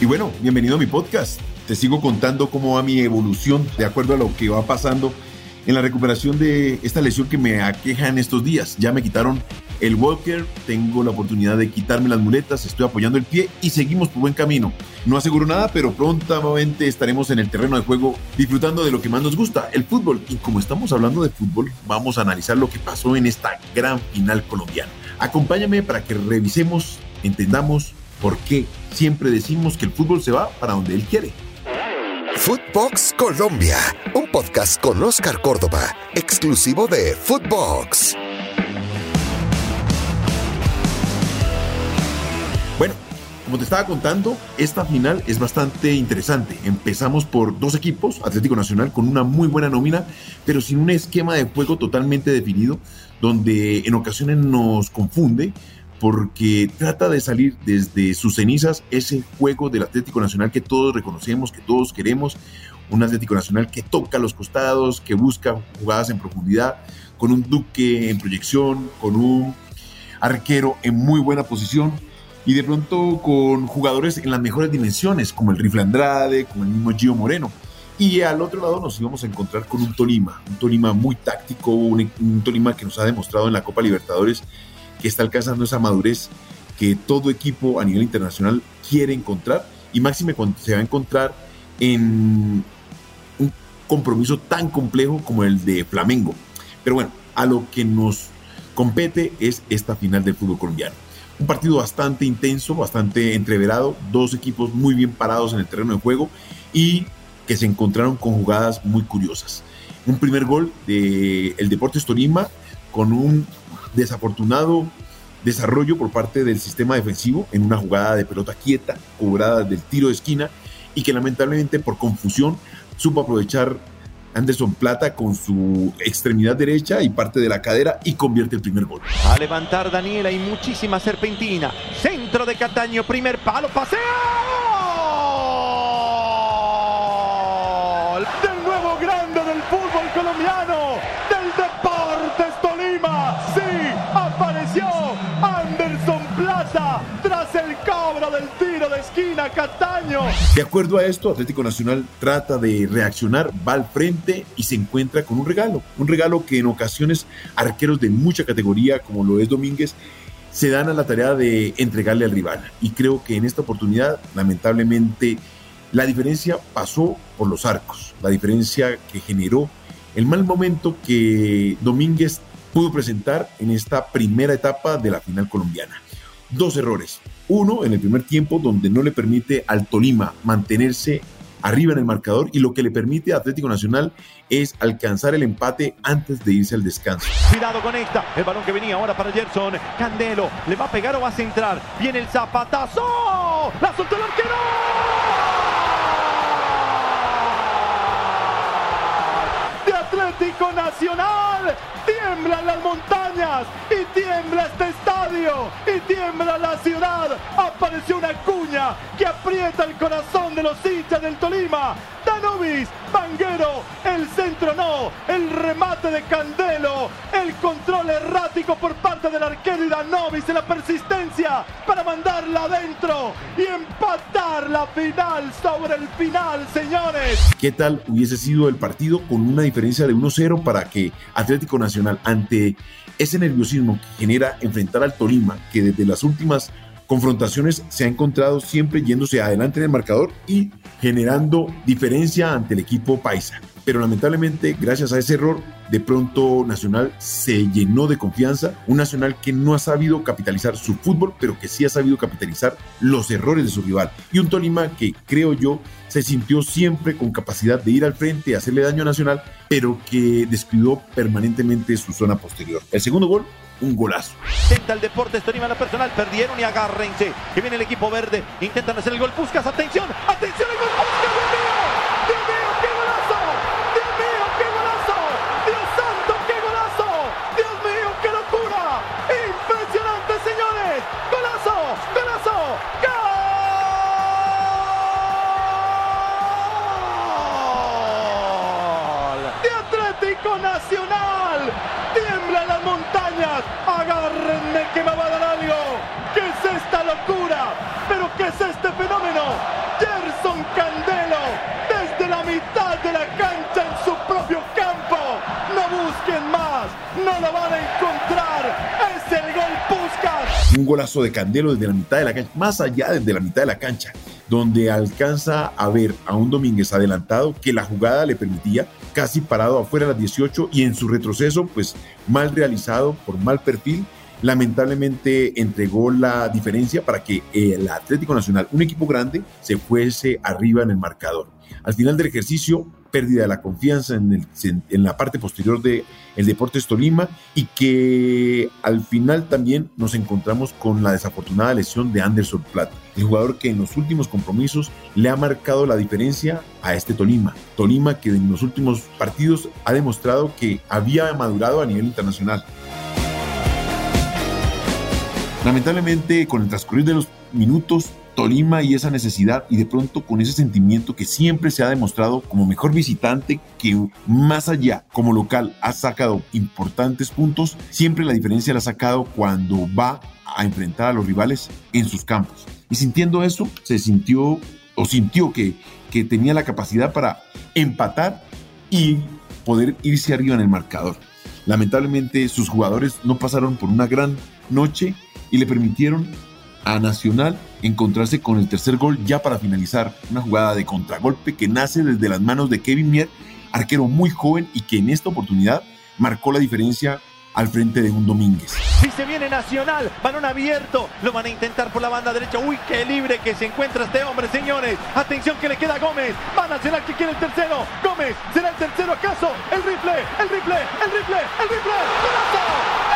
Y bueno, bienvenido a mi podcast. Te sigo contando cómo va mi evolución de acuerdo a lo que va pasando en la recuperación de esta lesión que me aqueja en estos días. Ya me quitaron el walker, tengo la oportunidad de quitarme las muletas, estoy apoyando el pie y seguimos por buen camino. No aseguro nada, pero prontamente estaremos en el terreno de juego disfrutando de lo que más nos gusta, el fútbol. Y como estamos hablando de fútbol, vamos a analizar lo que pasó en esta gran final colombiana. Acompáñame para que revisemos, entendamos por qué siempre decimos que el fútbol se va para donde él quiere. Footbox Colombia, un podcast con Oscar Córdoba, exclusivo de Footbox. Bueno, como te estaba contando, esta final es bastante interesante. Empezamos por dos equipos, Atlético Nacional con una muy buena nómina, pero sin un esquema de juego totalmente definido, donde en ocasiones nos confunde porque trata de salir desde sus cenizas ese juego del Atlético Nacional que todos reconocemos, que todos queremos, un Atlético Nacional que toca los costados, que busca jugadas en profundidad, con un Duque en proyección, con un arquero en muy buena posición y de pronto con jugadores en las mejores dimensiones, como el Rifle Andrade, como el mismo Gio Moreno. Y al otro lado nos íbamos a encontrar con un Tolima, un Tolima muy táctico, un, un Tolima que nos ha demostrado en la Copa Libertadores que está alcanzando esa madurez que todo equipo a nivel internacional quiere encontrar y máxime cuando se va a encontrar en un compromiso tan complejo como el de Flamengo. Pero bueno, a lo que nos compete es esta final del fútbol colombiano. Un partido bastante intenso, bastante entreverado, dos equipos muy bien parados en el terreno de juego y que se encontraron con jugadas muy curiosas. Un primer gol de el Deportes Tolima con un desafortunado desarrollo por parte del sistema defensivo en una jugada de pelota quieta, cobrada del tiro de esquina, y que lamentablemente por confusión supo aprovechar Anderson Plata con su extremidad derecha y parte de la cadera y convierte el primer gol. A levantar Daniela y muchísima serpentina. Centro de Cataño, primer palo, paseo. Del nuevo grande del fútbol colombiano, Anderson Plata tras el cobro del tiro de esquina Cataño. De acuerdo a esto, Atlético Nacional trata de reaccionar, va al frente y se encuentra con un regalo. Un regalo que en ocasiones arqueros de mucha categoría, como lo es Domínguez, se dan a la tarea de entregarle al rival. Y creo que en esta oportunidad, lamentablemente, la diferencia pasó por los arcos. La diferencia que generó el mal momento que Domínguez pudo presentar en esta primera etapa de la final colombiana. Dos errores. Uno en el primer tiempo donde no le permite al Tolima mantenerse arriba en el marcador y lo que le permite a Atlético Nacional es alcanzar el empate antes de irse al descanso. Cuidado con esta. El balón que venía ahora para Gerson. Candelo. ¿Le va a pegar o va a centrar? Viene el zapatazo. La soltó el arquero. De Atlético Nacional. Tiemblan las montañas y tiembla este estadio y tiembla la ciudad. Apareció una cuña que aprieta el corazón de los hinchas del Tolima. Danubis, Vanguero, el centro no, el remate de Candelo, el control errático por parte del arquero y Danovis en la persistencia para mandarla adentro y empatar la final sobre el final, señores. ¿Qué tal hubiese sido el partido con una diferencia de 1-0 para que Atlético Nacional, ante ese nerviosismo que genera enfrentar al Tolima, que desde las últimas confrontaciones se ha encontrado siempre yéndose adelante en el marcador y generando diferencia ante el equipo paisa. Pero lamentablemente, gracias a ese error, de pronto Nacional se llenó de confianza. Un Nacional que no ha sabido capitalizar su fútbol, pero que sí ha sabido capitalizar los errores de su rival. Y un Tolima que, creo yo, se sintió siempre con capacidad de ir al frente y hacerle daño a Nacional, pero que descuidó permanentemente su zona posterior. El segundo gol un golazo. Intenta el Deportes Tolima la personal, perdieron y agárrense. Que viene el equipo verde, intentan hacer el gol. Puscas, atención, atención, el gol Puscas, Un golazo de Candelo desde la mitad de la cancha, más allá desde la mitad de la cancha, donde alcanza a ver a un Domínguez adelantado que la jugada le permitía, casi parado afuera a las 18 y en su retroceso, pues mal realizado por mal perfil, lamentablemente entregó la diferencia para que el Atlético Nacional, un equipo grande, se fuese arriba en el marcador. Al final del ejercicio, pérdida de la confianza en, el, en la parte posterior del el Deportes Tolima y que al final también nos encontramos con la desafortunada lesión de Anderson Plata, el jugador que en los últimos compromisos le ha marcado la diferencia a este Tolima. Tolima que en los últimos partidos ha demostrado que había madurado a nivel internacional. Lamentablemente, con el transcurrir de los minutos, Tolima y esa necesidad y de pronto con ese sentimiento que siempre se ha demostrado como mejor visitante que más allá como local ha sacado importantes puntos, siempre la diferencia la ha sacado cuando va a enfrentar a los rivales en sus campos. Y sintiendo eso, se sintió o sintió que, que tenía la capacidad para empatar y poder irse arriba en el marcador. Lamentablemente sus jugadores no pasaron por una gran noche y le permitieron a Nacional encontrarse con el tercer gol ya para finalizar. Una jugada de contragolpe que nace desde las manos de Kevin Mier, arquero muy joven y que en esta oportunidad marcó la diferencia al frente de un Domínguez. Si se viene Nacional, balón abierto, lo van a intentar por la banda derecha. Uy, qué libre que se encuentra este hombre, señores. Atención que le queda a Gómez. Va Nacional que quiere el tercero. Gómez, ¿será el tercero acaso? El rifle, el rifle, el rifle, el rifle. Atlético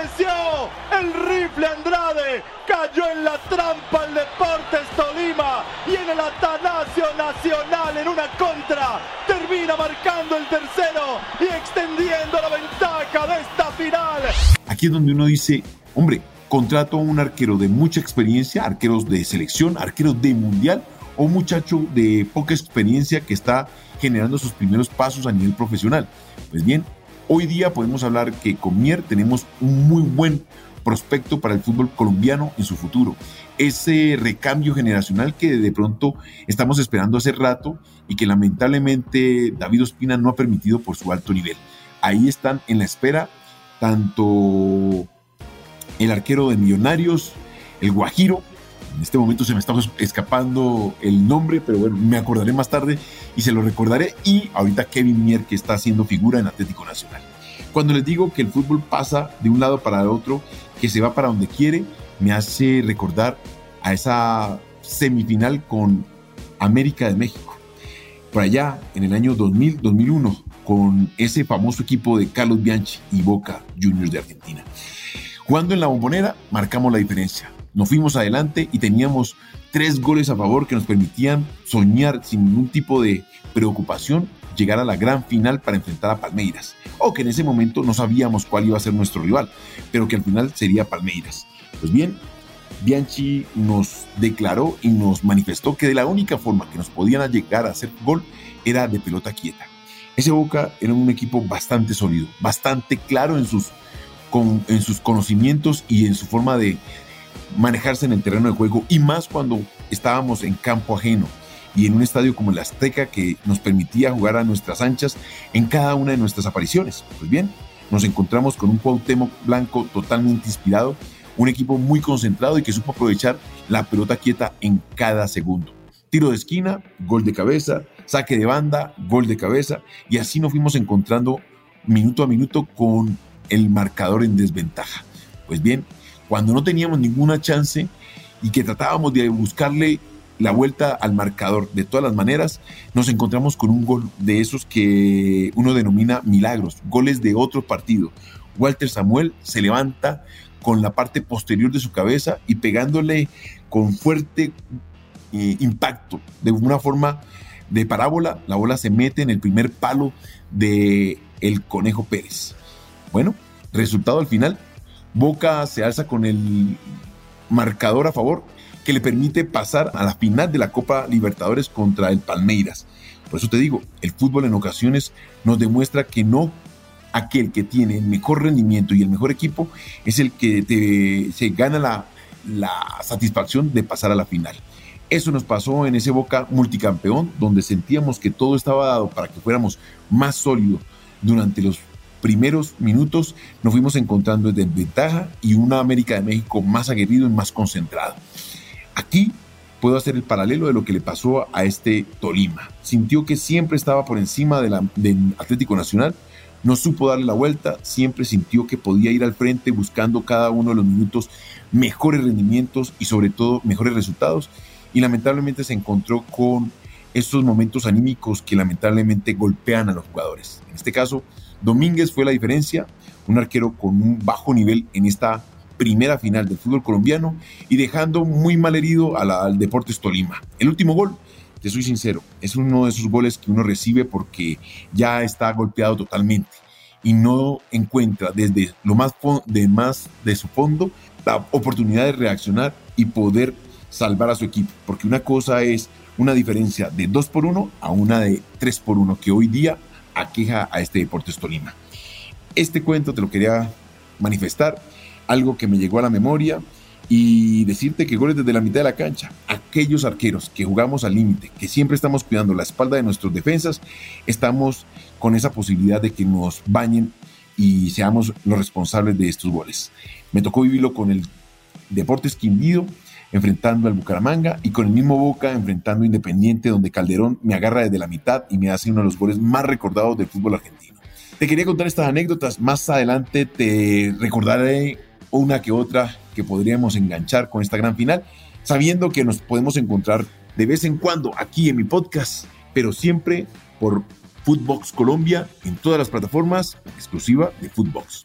Apareció el rifle Andrade. Cayó en la trampa el Deportes Tolima. Y en el Atanasio Nacional en una contra. Termina marcando el tercero y extendiendo la ventaja de esta final. Aquí es donde uno dice, hombre, contrato a un arquero de mucha experiencia, arqueros de selección, arqueros de mundial o un muchacho de poca experiencia que está generando sus primeros pasos a nivel profesional. Pues bien, hoy día podemos hablar que con Mier tenemos un muy buen prospecto para el fútbol colombiano en su futuro. Ese recambio generacional que de pronto estamos esperando hace rato y que lamentablemente David Ospina no ha permitido por su alto nivel. Ahí están en la espera tanto el arquero de Millonarios, el Guajiro, en este momento se me está escapando el nombre, pero bueno, me acordaré más tarde y se lo recordaré. Y ahorita Kevin Mier, que está haciendo figura en Atlético Nacional. Cuando les digo que el fútbol pasa de un lado para el otro, que se va para donde quiere, me hace recordar a esa semifinal con América de México. Por allá, en el año 2000-2001, con ese famoso equipo de Carlos Bianchi y Boca Juniors de Argentina. Jugando en la bombonera, marcamos la diferencia. Nos fuimos adelante y teníamos tres goles a favor que nos permitían soñar sin ningún tipo de preocupación llegar a la gran final para enfrentar a Palmeiras. O que en ese momento no sabíamos cuál iba a ser nuestro rival, pero que al final sería Palmeiras. Pues bien, Bianchi nos declaró y nos manifestó que de la única forma que nos podían llegar a hacer gol era de pelota quieta. Ese Boca era un equipo bastante sólido, bastante claro en sus, en sus conocimientos y en su forma de, manejarse en el terreno de juego y más cuando estábamos en campo ajeno y en un estadio como el Azteca que nos permitía jugar a nuestras anchas en cada una de nuestras apariciones. Pues bien, nos encontramos con un Cuauhtémoc Blanco totalmente inspirado, un equipo muy concentrado y que supo aprovechar la pelota quieta en cada segundo. Tiro de esquina, gol de cabeza, saque de banda, gol de cabeza y así nos fuimos encontrando minuto a minuto con el marcador en desventaja. Pues bien, cuando no teníamos ninguna chance y que tratábamos de buscarle la vuelta al marcador. De todas las maneras, nos encontramos con un gol de esos que uno denomina milagros, goles de otro partido. Walter Samuel se levanta con la parte posterior de su cabeza y pegándole con fuerte eh, impacto, de una forma de parábola, la bola se mete en el primer palo de el Conejo Pérez. Bueno, resultado al final, Boca se alza con el marcador a favor que le permite pasar a la final de la Copa Libertadores contra el Palmeiras. Por eso te digo, el fútbol en ocasiones nos demuestra que no aquel que tiene el mejor rendimiento y el mejor equipo es el que se gana la la satisfacción de pasar a la final. Eso nos pasó en ese Boca multicampeón, donde sentíamos que todo estaba dado para que fuéramos más sólidos durante los primeros minutos. Nos fuimos encontrando en ventaja y una América de México más aguerrido y más concentrado. Aquí puedo hacer el paralelo de lo que le pasó a este Tolima. Sintió que siempre estaba por encima del Atlético Nacional, no supo darle la vuelta, siempre sintió que podía ir al frente buscando cada uno de los minutos mejores rendimientos y sobre todo mejores resultados y lamentablemente se encontró con estos momentos anímicos que lamentablemente golpean a los jugadores. En este caso, Domínguez fue la diferencia, un arquero con un bajo nivel en esta primera final del fútbol colombiano y dejando muy mal herido al Deportes Tolima. El último gol, te soy sincero, es uno de esos goles que uno recibe porque ya está golpeado totalmente y no encuentra desde lo más de, más de su fondo la oportunidad de reaccionar y poder salvar a su equipo. Porque una cosa es una diferencia de 2 por 1 a una de 3 por 1 que hoy día aqueja a este Deportes Tolima. Este cuento te lo quería manifestar algo que me llegó a la memoria y decirte que goles desde la mitad de la cancha, aquellos arqueros que jugamos al límite, que siempre estamos cuidando la espalda de nuestros defensas, estamos con esa posibilidad de que nos bañen y seamos los responsables de estos goles. Me tocó vivirlo con el Deportes Quindío enfrentando al Bucaramanga y con el mismo Boca enfrentando Independiente donde Calderón me agarra desde la mitad y me hace uno de los goles más recordados del fútbol argentino. Te quería contar estas anécdotas, más adelante te recordaré una que otra que podríamos enganchar con esta gran final, sabiendo que nos podemos encontrar de vez en cuando aquí en mi podcast, pero siempre por Footbox Colombia en todas las plataformas exclusiva de Footbox.